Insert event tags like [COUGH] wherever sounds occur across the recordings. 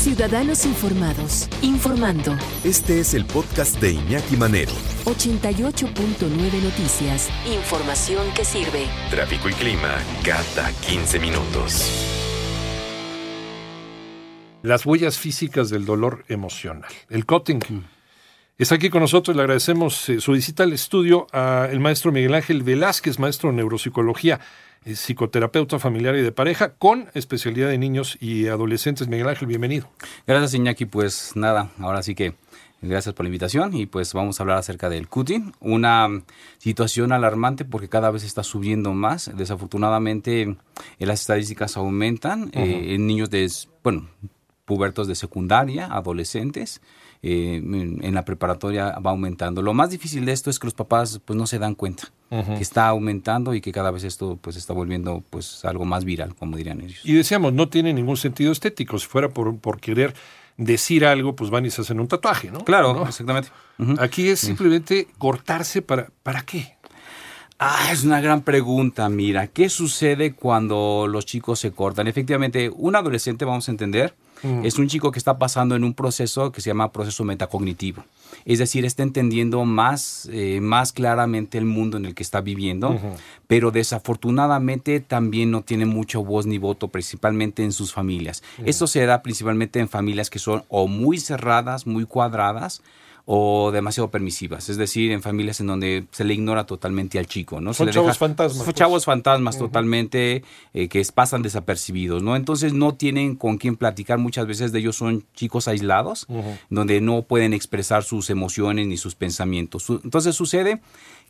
Ciudadanos informados, informando. Este es el podcast de Iñaki Manero. 88.9 Noticias. Información que sirve. Tráfico y clima cada 15 minutos. Las huellas físicas del dolor emocional. El cutting. Está aquí con nosotros, le agradecemos eh, su visita al estudio al maestro Miguel Ángel Velázquez, maestro de neuropsicología, eh, psicoterapeuta familiar y de pareja, con especialidad de niños y adolescentes. Miguel Ángel, bienvenido. Gracias, Iñaki. Pues nada, ahora sí que gracias por la invitación y pues vamos a hablar acerca del cutting, una situación alarmante porque cada vez está subiendo más. Desafortunadamente, eh, las estadísticas aumentan eh, en niños de, bueno, pubertos de secundaria, adolescentes. eh, en la preparatoria va aumentando. Lo más difícil de esto es que los papás pues no se dan cuenta que está aumentando y que cada vez esto pues está volviendo pues algo más viral, como dirían ellos. Y decíamos, no tiene ningún sentido estético. Si fuera por, por querer decir algo, pues van y se hacen un tatuaje, ¿no? Claro, ¿No? exactamente. Aquí es simplemente cortarse para, ¿para qué? Ah, es una gran pregunta, mira, ¿qué sucede cuando los chicos se cortan? Efectivamente, un adolescente, vamos a entender, es un chico que está pasando en un proceso que se llama proceso metacognitivo. Es decir, está entendiendo más, eh, más claramente el mundo en el que está viviendo, pero desafortunadamente también no tiene mucho voz ni voto, principalmente en sus familias. Esto se da principalmente en familias que son o muy cerradas, muy cuadradas, o demasiado permisivas, es decir, en familias en donde se le ignora totalmente al chico, ¿no? Se Son le chavos fantasmas, Son pues. chavos fantasmas totalmente eh, que pasan desapercibidos, ¿no? Entonces no tienen con quién platicar, muchas veces de ellos son chicos aislados, donde no pueden expresar sus emociones ni sus pensamientos. Entonces sucede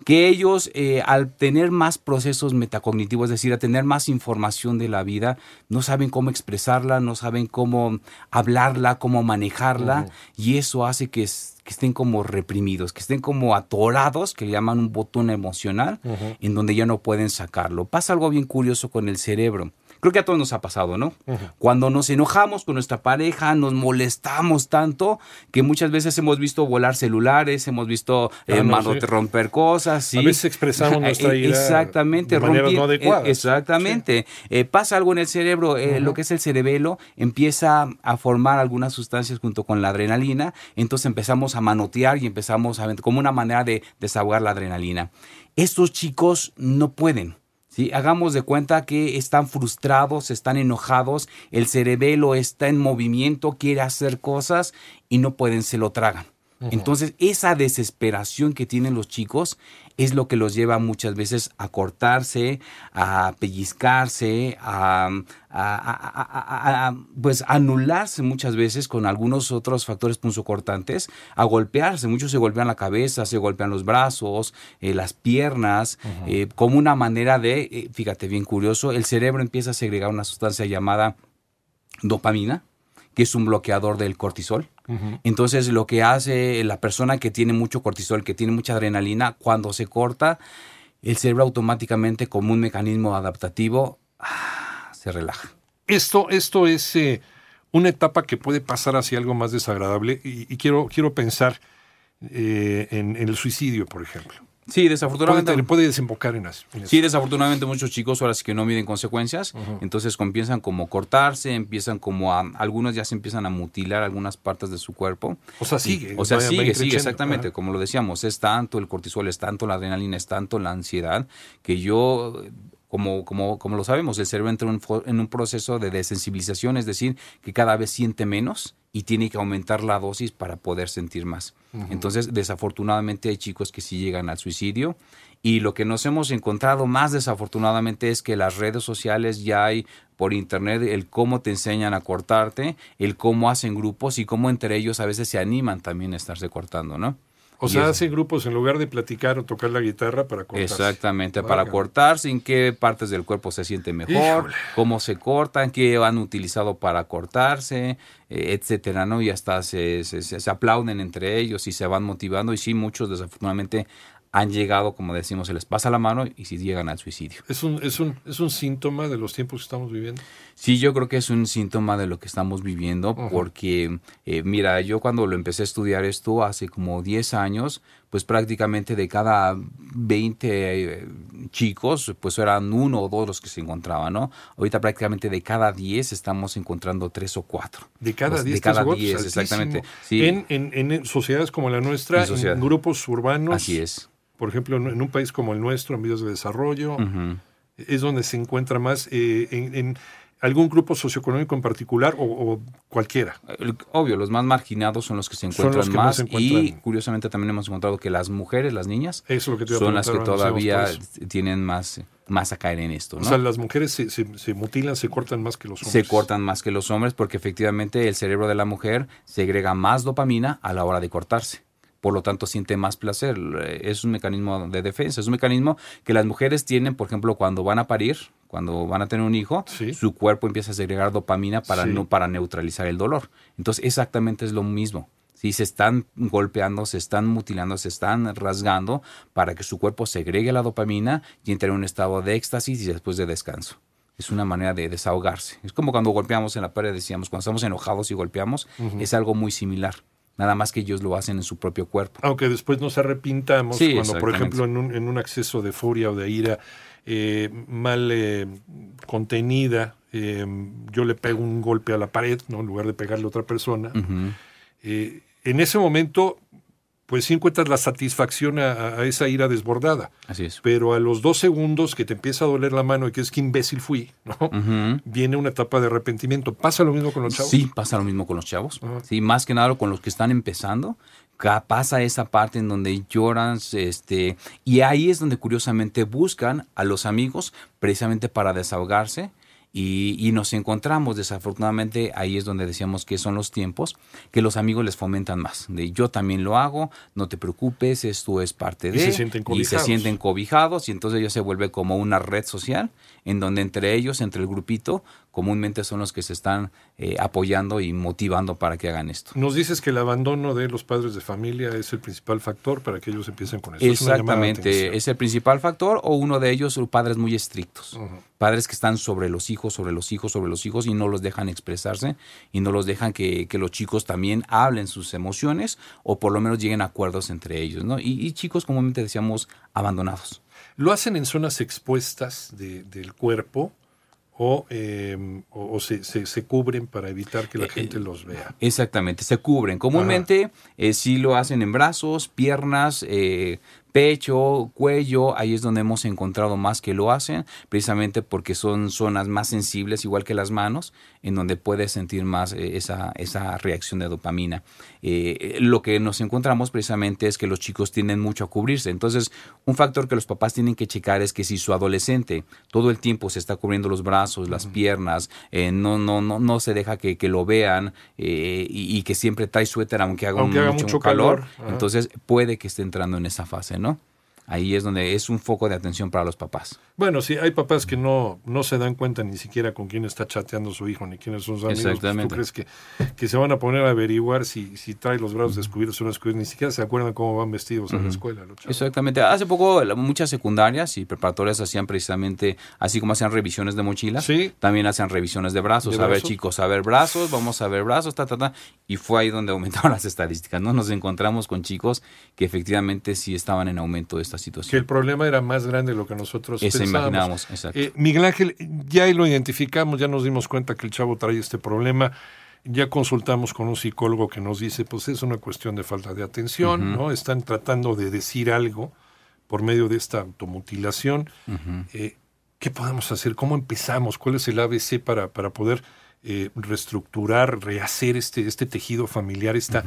que ellos eh, al tener más procesos metacognitivos, es decir, a tener más información de la vida, no saben cómo expresarla, no saben cómo hablarla, cómo manejarla, y eso hace que, es- que estén como reprimidos, que estén como atorados, que le llaman un botón emocional, en donde ya no pueden sacarlo. Pasa algo bien curioso con el cerebro. Creo que a todos nos ha pasado, ¿no? Cuando nos enojamos con nuestra pareja, nos molestamos tanto que muchas veces hemos visto volar celulares, hemos visto eh, Ah, no, mano- sí. romper cosas. ¿sí? A veces expresamos nuestra ira Exactamente. de maneras no adecuadas. eh, Exactamente. Eh, pasa algo en el cerebro, eh, lo que es el cerebelo, empieza a formar algunas sustancias junto con la adrenalina, entonces empezamos a manotear y empezamos a como una manera de desahogar la adrenalina. Estos chicos no pueden. ¿Sí? Hagamos de cuenta que están frustrados, están enojados, el cerebelo está en movimiento, quiere hacer cosas y no pueden, se lo tragan. Entonces, esa desesperación que tienen los chicos es lo que los lleva muchas veces a cortarse, a pellizcarse, a, a- a- a- a- a, pues anularse muchas veces con algunos otros factores punzocortantes, a golpearse. Muchos se golpean la cabeza, se golpean los brazos, eh, las piernas, eh, como una manera de, eh, fíjate bien curioso, el cerebro empieza a segregar una sustancia llamada dopamina, que es un bloqueador del cortisol. Entonces, lo que hace la persona que tiene mucho cortisol, que tiene mucha adrenalina, cuando se corta, el cerebro automáticamente, como un mecanismo adaptativo, ah, se relaja. Esto, esto es eh, una etapa que puede pasar hacia algo más desagradable y, y quiero, quiero pensar eh, en, en el suicidio, por ejemplo. Sí, Puede, desafortunadamente. tener- puede desembocar en eso. Sí, desafortunadamente muchos chicos ahora sí que no miden consecuencias, entonces comienzan como a cortarse, empiezan como a, algunos ya se empiezan a mutilar algunas partes de su cuerpo. O sea, Y- sigue. O sea, sigue, sigue, exactamente, como lo decíamos, es tanto el cortisol, es tanto la adrenalina, es tanto la ansiedad, que yo, como, como, como lo sabemos, el cerebro entra en un, en un proceso de desensibilización, es decir, que cada vez siente menos y tiene que aumentar la dosis para poder sentir más. Entonces, desafortunadamente hay chicos que sí llegan al suicidio y lo que nos hemos encontrado más desafortunadamente es que las redes sociales ya hay por internet el cómo te enseñan a cortarte, el cómo hacen grupos y cómo entre ellos a veces se animan también a estarse cortando, ¿no? O sea, hacen grupos en lugar de platicar o tocar la guitarra para cortarse. Exactamente, para cortarse, en qué partes del cuerpo se siente mejor, cómo se cortan, qué han utilizado para cortarse, eh, etcétera, ¿no? Y hasta se, se, se, aplauden entre ellos y se van motivando. Y sí, muchos desafortunadamente han llegado, como decimos, se les pasa la mano y si llegan al suicidio. ¿Es un, es, un, ¿Es un síntoma de los tiempos que estamos viviendo? Sí, yo creo que es un síntoma de lo que estamos viviendo porque, eh, mira, yo cuando lo empecé a estudiar esto hace como 10 años, pues prácticamente de cada 20 eh, chicos, pues eran uno o dos los que se encontraban, ¿no? Ahorita prácticamente de cada 10 estamos encontrando tres o cuatro. De cada 10. Pues, de cada 10, exactamente. Sí. En, en, en, sociedades como la nuestra, en, grupos urbanos. Así es por ejemplo, en un país como el nuestro, en vías de desarrollo, es donde se encuentra más eh, en, algún grupo socioeconómico en particular o, cualquiera. Obvio, los más marginados son los que se encuentran más, y curiosamente también hemos encontrado que las mujeres, las niñas, son las que todavía tienen más más a caer en esto. ¿no? O sea, las mujeres se, se, mutilan, se cortan más que los hombres. Se cortan más que los hombres porque efectivamente el cerebro de la mujer segrega más dopamina a la hora de cortarse por lo tanto siente más placer. Es un mecanismo de defensa, es un mecanismo que las mujeres tienen, por ejemplo, cuando van a parir, cuando van a tener un hijo, su cuerpo empieza a segregar dopamina para, no, para neutralizar el dolor. Entonces, exactamente es lo mismo. Si se están golpeando, se están mutilando, se están rasgando para que su cuerpo segregue la dopamina y entre en un estado de éxtasis y después de descanso es una manera de desahogarse. Es como cuando golpeamos en la pared, decíamos, cuando estamos enojados y golpeamos, es algo muy mal nada más que ellos lo hacen en su propio cuerpo. Aunque después nos arrepintamos cuando, por ejemplo, en un, en un, acceso de furia o de ira eh, mal eh, contenida, eh, yo le pego un golpe a la pared, ¿no? en lugar de pegarle a otra persona. en ese momento pues sí encuentras la satisfacción a, esa ira desbordada. Así es. Pero a los dos segundos que te empieza a doler la mano y que es que imbécil fui, ¿no? Viene una etapa de arrepentimiento. ¿Pasa lo mismo con los chavos? Sí, pasa lo mismo con los chavos. Sí, más que nada con los que están empezando. Pasa esa parte en donde lloran, este, y ahí es donde curiosamente buscan a los amigos precisamente para desahogarse y, nos encontramos, desafortunadamente, ahí es donde decíamos que son los tiempos, que los amigos les fomentan más. De yo también lo hago, no te preocupes, esto es parte de. Y se sienten cobijados. Y se sienten cobijados, y entonces ya se vuelve como una red social, en donde entre ellos, entre el grupito, comúnmente son los que se están eh, apoyando y motivando para que hagan esto. Nos dices que el abandono de los padres de familia es el principal factor para que ellos empiecen con eso. Exactamente, es, el principal factor o uno de ellos, padres muy estrictos, padres que están sobre los hijos, sobre los hijos, sobre los hijos y no los dejan expresarse y no los dejan que, los chicos también hablen sus emociones o por lo menos lleguen a acuerdos entre ellos, ¿no? Y, chicos comúnmente decíamos abandonados. ¿Lo hacen en zonas expuestas del cuerpo? O, em, o, se, se, cubren para evitar que la eh, gente los vea. Exactamente, se cubren. Comúnmente eh, sí lo hacen en brazos, piernas, eh, pecho, cuello, ahí es donde hemos encontrado más que lo hacen, precisamente porque son zonas más sensibles, igual que las manos, en donde puedes sentir más eh, esa, esa reacción de dopamina. Eh, lo que nos encontramos precisamente es que los chicos tienden mucho a cubrirse. Entonces, un factor que los papás tienen que checar es que si su adolescente todo el tiempo se está cubriendo los brazos, las piernas, eh, no, no, no, no se deja que, que lo vean y, que siempre trae suéter aunque haga, mucho, calor, entonces puede que esté entrando en esa fase, ¿no? Ahí es donde es un foco de atención para los papás. Bueno, sí, hay papás que no, no se dan cuenta ni siquiera con quién está chateando su hijo, ni quiénes son sus amigos. Pues, Exactamente. ¿Tú crees que, que, se van a poner a averiguar si, si trae los brazos descubiertos o no descubiertos? Ni siquiera se acuerdan cómo van vestidos en la escuela. Exactamente. Hace poco muchas secundarias y preparatorias hacían precisamente, así como hacían revisiones de mochilas, ¿Sí? también hacían revisiones de brazos. a ver, chicos, a ver brazos, vamos a ver brazos, ta, ta, ta. Y fue ahí donde [LAUGHS] aumentaron las estadísticas, ¿no? Nos encontramos con chicos que efectivamente sí estaban en aumento de esta situación. Que el problema era más grande de lo que nosotros Eso imaginamos, exacto. Eh, Miguel Ángel, ya lo identificamos, ya nos dimos cuenta que el chavo trae este problema. Ya consultamos con un psicólogo que nos dice, pues es una cuestión de falta de atención, ¿no? Están tratando de decir algo por medio de esta automutilación. Eh, ¿Qué podemos hacer? ¿Cómo empezamos? ¿Cuál es el ABC para, para poder eh, reestructurar, rehacer este, este tejido familiar, esta,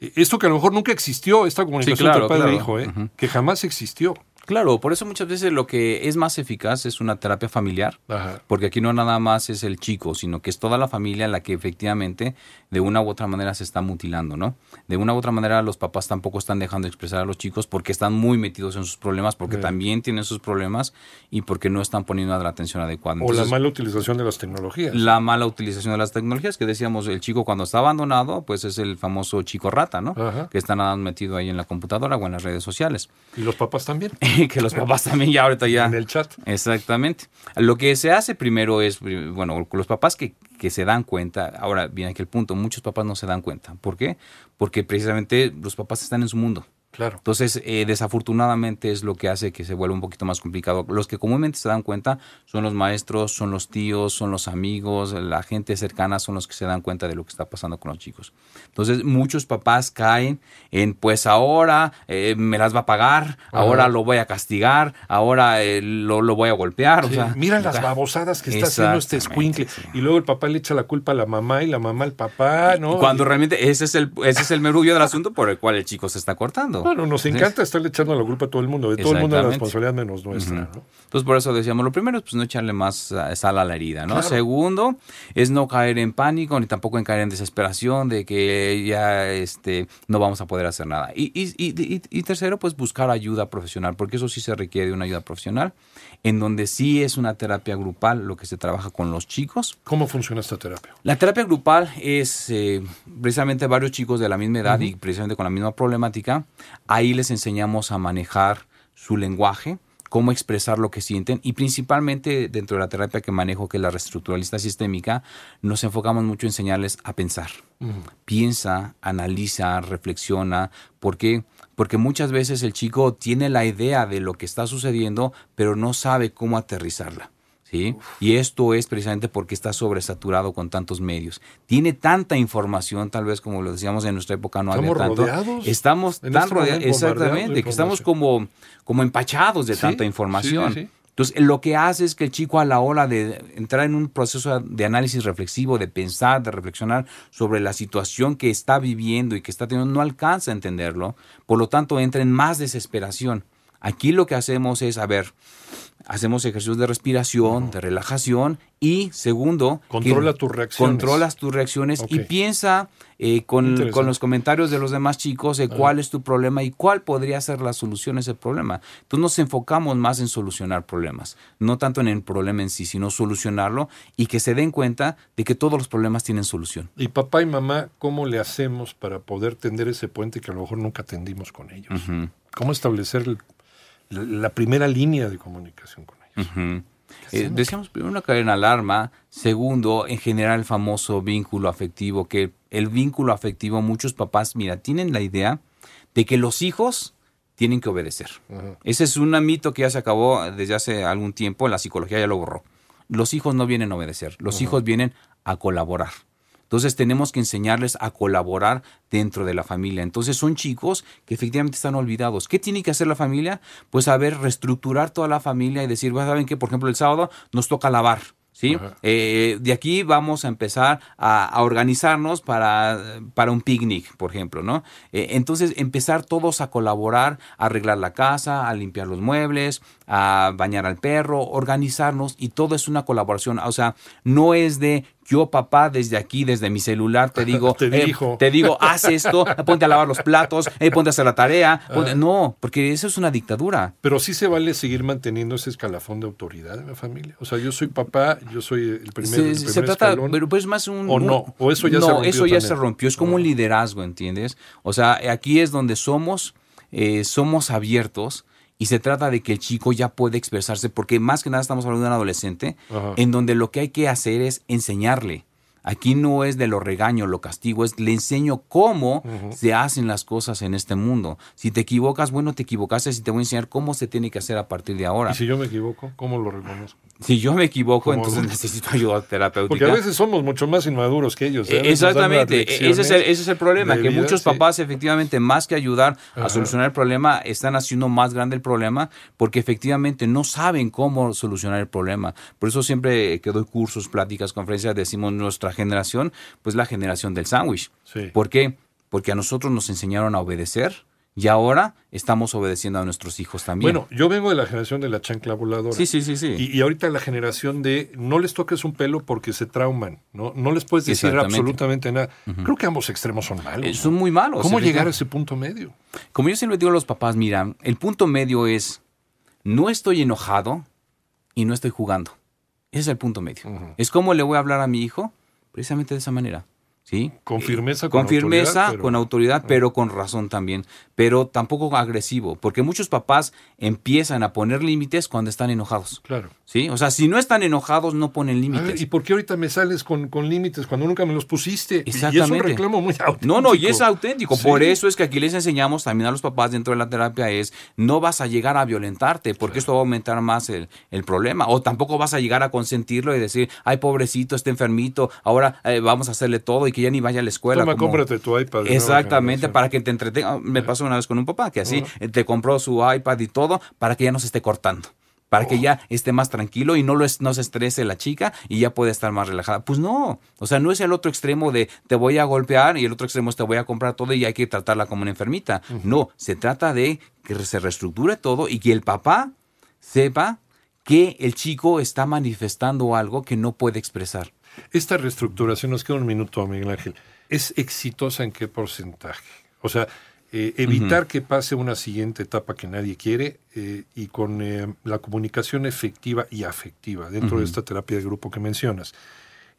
esto que a lo mejor nunca existió, esta comunicación entre padre e hijo, ¿eh? que jamás existió. Claro, por eso muchas veces lo que es más eficaz es una terapia familiar, Ajá. porque aquí no nada más es el chico, sino que es toda la familia la que efectivamente de una u otra manera se está mutilando, ¿no? De una u otra manera los papás tampoco están dejando expresar a los chicos porque están muy metidos en sus problemas, porque también tienen sus problemas y porque no están poniendo la atención adecuada. O la mala utilización de las tecnologías. la mala utilización de las tecnologías, que decíamos, el chico cuando está abandonado, pues es el famoso chico rata, ¿no? Ajá. Que está nada metido ahí en la computadora o en las redes sociales. Y los papás también. [LAUGHS] [LAUGHS] que los papás también ya ahorita ya... En el chat. Exactamente. Lo que se hace primero es, bueno, los papás que, que se dan cuenta, ahora viene aquí el punto, muchos papás no se dan cuenta. ¿Por qué? Porque precisamente los papás están en su mundo. Claro. Entonces, eh, desafortunadamente es lo que hace que se vuelva un poquito más complicado. Los que comúnmente se dan cuenta son los maestros, son los tíos, son los amigos, la gente cercana son los que se dan cuenta de lo que está pasando con los chicos. Entonces, muchos papás caen en, pues ahora eh, me las va a pagar, ahora lo voy a castigar, ahora eh, lo, lo voy a golpear. Sí, o sea, mira las babosadas que está haciendo este escuincle. sí. Y luego el papá le echa la culpa a la mamá y la mamá al papá, ¿no? Cuando Y- realmente ese es el ese es el merullo del asunto por el cual el chico se está cortando. Bueno, nos encanta estarle echando la culpa a todo el mundo. De todo el mundo la responsabilidad menos nuestra, ¿no? Entonces, por eso decíamos, lo primero es pues, no echarle más eh, sal a la herida, ¿no? Claro. Segundo, es no caer en pánico ni tampoco en caer en desesperación de que ya este, no vamos a poder hacer nada. Y, y, y- y- y tercero, pues buscar ayuda profesional, porque eso sí se requiere de una ayuda profesional, en donde sí es una terapia grupal lo que se trabaja con los chicos. ¿Cómo funciona esta terapia? La terapia grupal es eh, precisamente varios chicos de la misma edad y precisamente con la misma problemática. Ahí les enseñamos a manejar su lenguaje, cómo expresar lo que sienten y principalmente dentro de la terapia que manejo, que es la reestructuralista sistémica, nos enfocamos mucho en enseñarles a pensar. Piensa, analiza, reflexiona. ¿Por qué? Porque muchas veces el chico tiene la idea de lo que está sucediendo, pero no sabe cómo aterrizarla. ¿Sí? Y esto es precisamente porque está sobresaturado con tantos medios. Tiene tanta información, tal vez como lo decíamos en nuestra época no Estamos había tanto. rodeados Estamos tan este rodeados, exactamente, que estamos como, como empachados de Sí, tanta información. sí, sí. Entonces, lo que hace es que el chico a la hora de entrar en un proceso de análisis reflexivo, de pensar, de reflexionar sobre la situación que está viviendo y que está teniendo, no alcanza a entenderlo. Por lo tanto, entra en más desesperación. Aquí lo que hacemos es, a ver, hacemos ejercicios de respiración, de relajación y segundo, Controla tus reacciones. Controlas tus reacciones y piensa eh, con, con los comentarios de los demás chicos de cuál es tu problema y cuál podría ser la solución a ese problema. Entonces nos enfocamos más en solucionar problemas, no tanto en el problema en sí, sino solucionarlo y que se den cuenta de que todos los problemas tienen solución. Y papá y mamá, ¿cómo le hacemos para poder tender ese puente que a lo mejor nunca tendimos con ellos? ¿Cómo establecer el- la, la primera línea de comunicación con ellos? Eh, decíamos primero caer en alarma, segundo, en generar el famoso vínculo afectivo, que el vínculo afectivo, muchos papás, mira, tienen la idea de que los hijos tienen que obedecer. Ese es un mito que ya se acabó desde hace algún tiempo, la psicología ya lo borró. Los hijos no vienen a obedecer, los hijos vienen a colaborar. Entonces tenemos que enseñarles a colaborar dentro de la familia. Entonces son chicos que efectivamente están olvidados. ¿Qué tiene que hacer la familia? Pues a ver, reestructurar toda la familia y decir, "Bueno, ¿saben qué? Por ejemplo, el sábado nos toca lavar. ¿Sí? Eh, de aquí vamos a empezar a, a organizarnos para, para un picnic, por ejemplo, ¿no? Eh, entonces, empezar todos a colaborar, a arreglar la casa, a limpiar los muebles, a bañar al perro, organizarnos y todo es una colaboración. O sea, no es de yo, papá, desde aquí, desde mi celular, te [LAUGHS] digo, Te eh, te digo, haz esto, ponte a lavar los platos, eh, ponte a hacer la tarea. ponte- No, porque eso es una dictadura. Pero sí se vale seguir manteniendo ese escalafón de autoridad en la familia. O sea, yo soy papá, yo soy el primer, se, el se primer trata, escalón. pero pues más un... ¿O no? ¿O eso ya no, se rompió eso ya también? se rompió. Es como un liderazgo, ¿entiendes? O sea, aquí es donde somos, eh, somos abiertos y se trata de que el chico ya puede expresarse, porque más que nada estamos hablando de un adolescente, Ajá. en donde lo que hay que hacer es enseñarle. Aquí no es de lo regaño, lo castigo, es le enseño cómo se hacen las cosas en este mundo. Si te equivocas, bueno, te equivocaste, si te voy a enseñar cómo se tiene que hacer a partir de ahora. Y si yo me equivoco, ¿cómo lo reconozco? Si yo me equivoco, ¿Cómo entonces necesito ayuda terapéutica. Porque a veces somos mucho más inmaduros que ellos. Eh, Exactamente, ese es, el, ese es el problema, que vida, muchos sí. papás efectivamente más que ayudar a Ajá. solucionar el problema, están haciendo más grande el problema porque efectivamente no saben cómo solucionar el problema. Por eso siempre que doy cursos, pláticas, conferencias, decimos nuestra generación, pues la generación del sándwich. Sí. ¿Por qué? Porque a nosotros nos enseñaron a obedecer Y ahora estamos obedeciendo a nuestros hijos también. Bueno, yo vengo de la generación de la chancla voladora. sí, sí, sí, sí. Y, y ahorita la generación de no les toques un pelo porque se trauman, ¿no? No les puedes decir absolutamente nada. Creo que ambos extremos son malos. Eh, ¿no? son muy malos. ¿Cómo llegar a ese punto medio? Como yo siempre digo a los papás, mira, el punto medio es, no estoy enojado y no estoy jugando. Ese es el punto medio. Es como le voy a hablar a mi hijo, precisamente de esa manera. ¿Sí? Con firmeza, con, con firmeza, autoridad, pero- con autoridad, pero con razón también. Pero tampoco agresivo, porque muchos papás empiezan a poner límites cuando están enojados. Claro. ¿Sí? O sea, si no están enojados, no ponen A ver, límites. ¿y por qué ahorita me sales con, con límites cuando nunca me los pusiste? Y es un Exactamente. reclamo muy auténtico. No, no, y es auténtico. Sí. Por eso es que aquí les enseñamos también a los papás dentro de la terapia es no vas a llegar a violentarte porque esto va a aumentar más el, el problema. O tampoco vas a llegar a consentirlo y decir, ay, pobrecito, está enfermito, ahora eh, vamos a hacerle todo y que ya ni vaya a la escuela. Toma, como- cómprate tu iPad. Exactamente, para que te entretenga. Me pasó una vez con un papá que así eh, te compró su iPad y todo para que ya no se esté cortando. Para Oh. que ya esté más tranquilo y no, lo es, no se estrese la chica y ya puede estar más relajada. Pues no, o sea, no es el otro extremo de te voy a golpear y el otro extremo es te voy a comprar todo y hay que tratarla como una enfermita. No, se trata de que se reestructure todo y que el papá sepa que el chico está manifestando algo que no puede expresar. Esta reestructuración, nos queda un minuto, Miguel Ángel, ¿es exitosa en qué porcentaje? O sea, eh, evitar que pase una siguiente etapa que nadie quiere eh, y con eh, la comunicación efectiva y afectiva dentro de esta terapia de grupo que mencionas,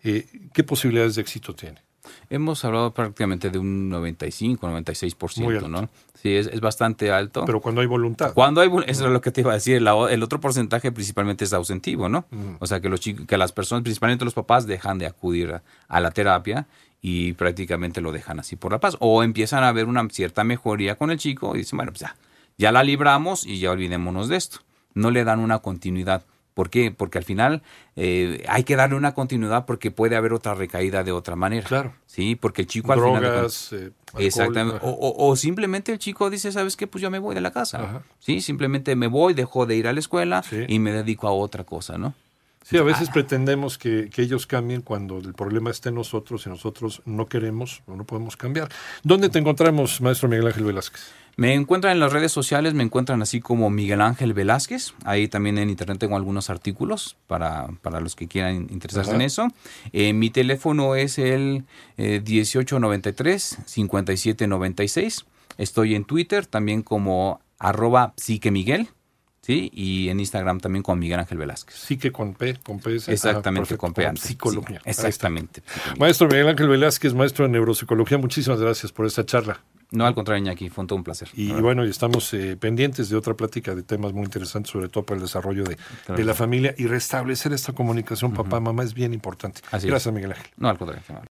¿qué posibilidades de éxito tiene? Hemos hablado prácticamente de un 95, Muy 96%, alto. ¿no? Sí, es, es bastante alto. Pero cuando hay voluntad. Cuando hay, eso es lo que te iba a decir, el otro porcentaje principalmente es ausentivo, ¿no? O sea, que los chicos, que las personas, principalmente los papás, dejan de acudir a, a la terapia y prácticamente lo dejan así por la paz. O empiezan a ver una cierta mejoría con el chico y dicen, bueno, pues ya, ya la libramos y ya olvidémonos de esto. No le dan una continuidad. ¿Por qué? Porque al final eh, hay que darle una continuidad porque puede haber otra recaída de otra manera. Claro. Sí, porque el chico al final... de cuentas- Drogas, eh, Exactamente. O, o- o simplemente el chico dice, ¿sabes qué? Pues yo me voy de la casa. Ajá. Sí, simplemente me voy, dejo de ir a la escuela Sí. y me dedico a otra cosa, ¿no? Sí, a veces pretendemos que, que ellos cambien cuando el problema está en nosotros y nosotros no queremos o no podemos cambiar. ¿Dónde te encontramos, maestro Miguel Ángel Velázquez? Me encuentran en las redes sociales, me encuentran así como Miguel Ángel Velázquez. Ahí también en internet tengo algunos artículos para, para los que quieran interesarse Ajá. en eso. Eh, mi teléfono es el eh, 1893-5796. Estoy en Twitter también como arroba psiquemiguel. ¿Sí? Y en Instagram también como Miguel Ángel Velázquez. Sí que con P, con P. Exactamente, Ah, perfecto, con P antes. Psicología. Sí, exactamente. Maestro Miguel Ángel Velázquez, maestro de neuropsicología, muchísimas gracias por esta charla. No, al contrario, Iñaki, fue un todo un placer. Y bueno, y estamos eh, pendientes de otra plática de temas muy interesantes, sobre todo para el desarrollo de, Claro. de la familia y restablecer esta comunicación papá-mamá es bien importante. Así es. gracias, Miguel Ángel. No, al contrario.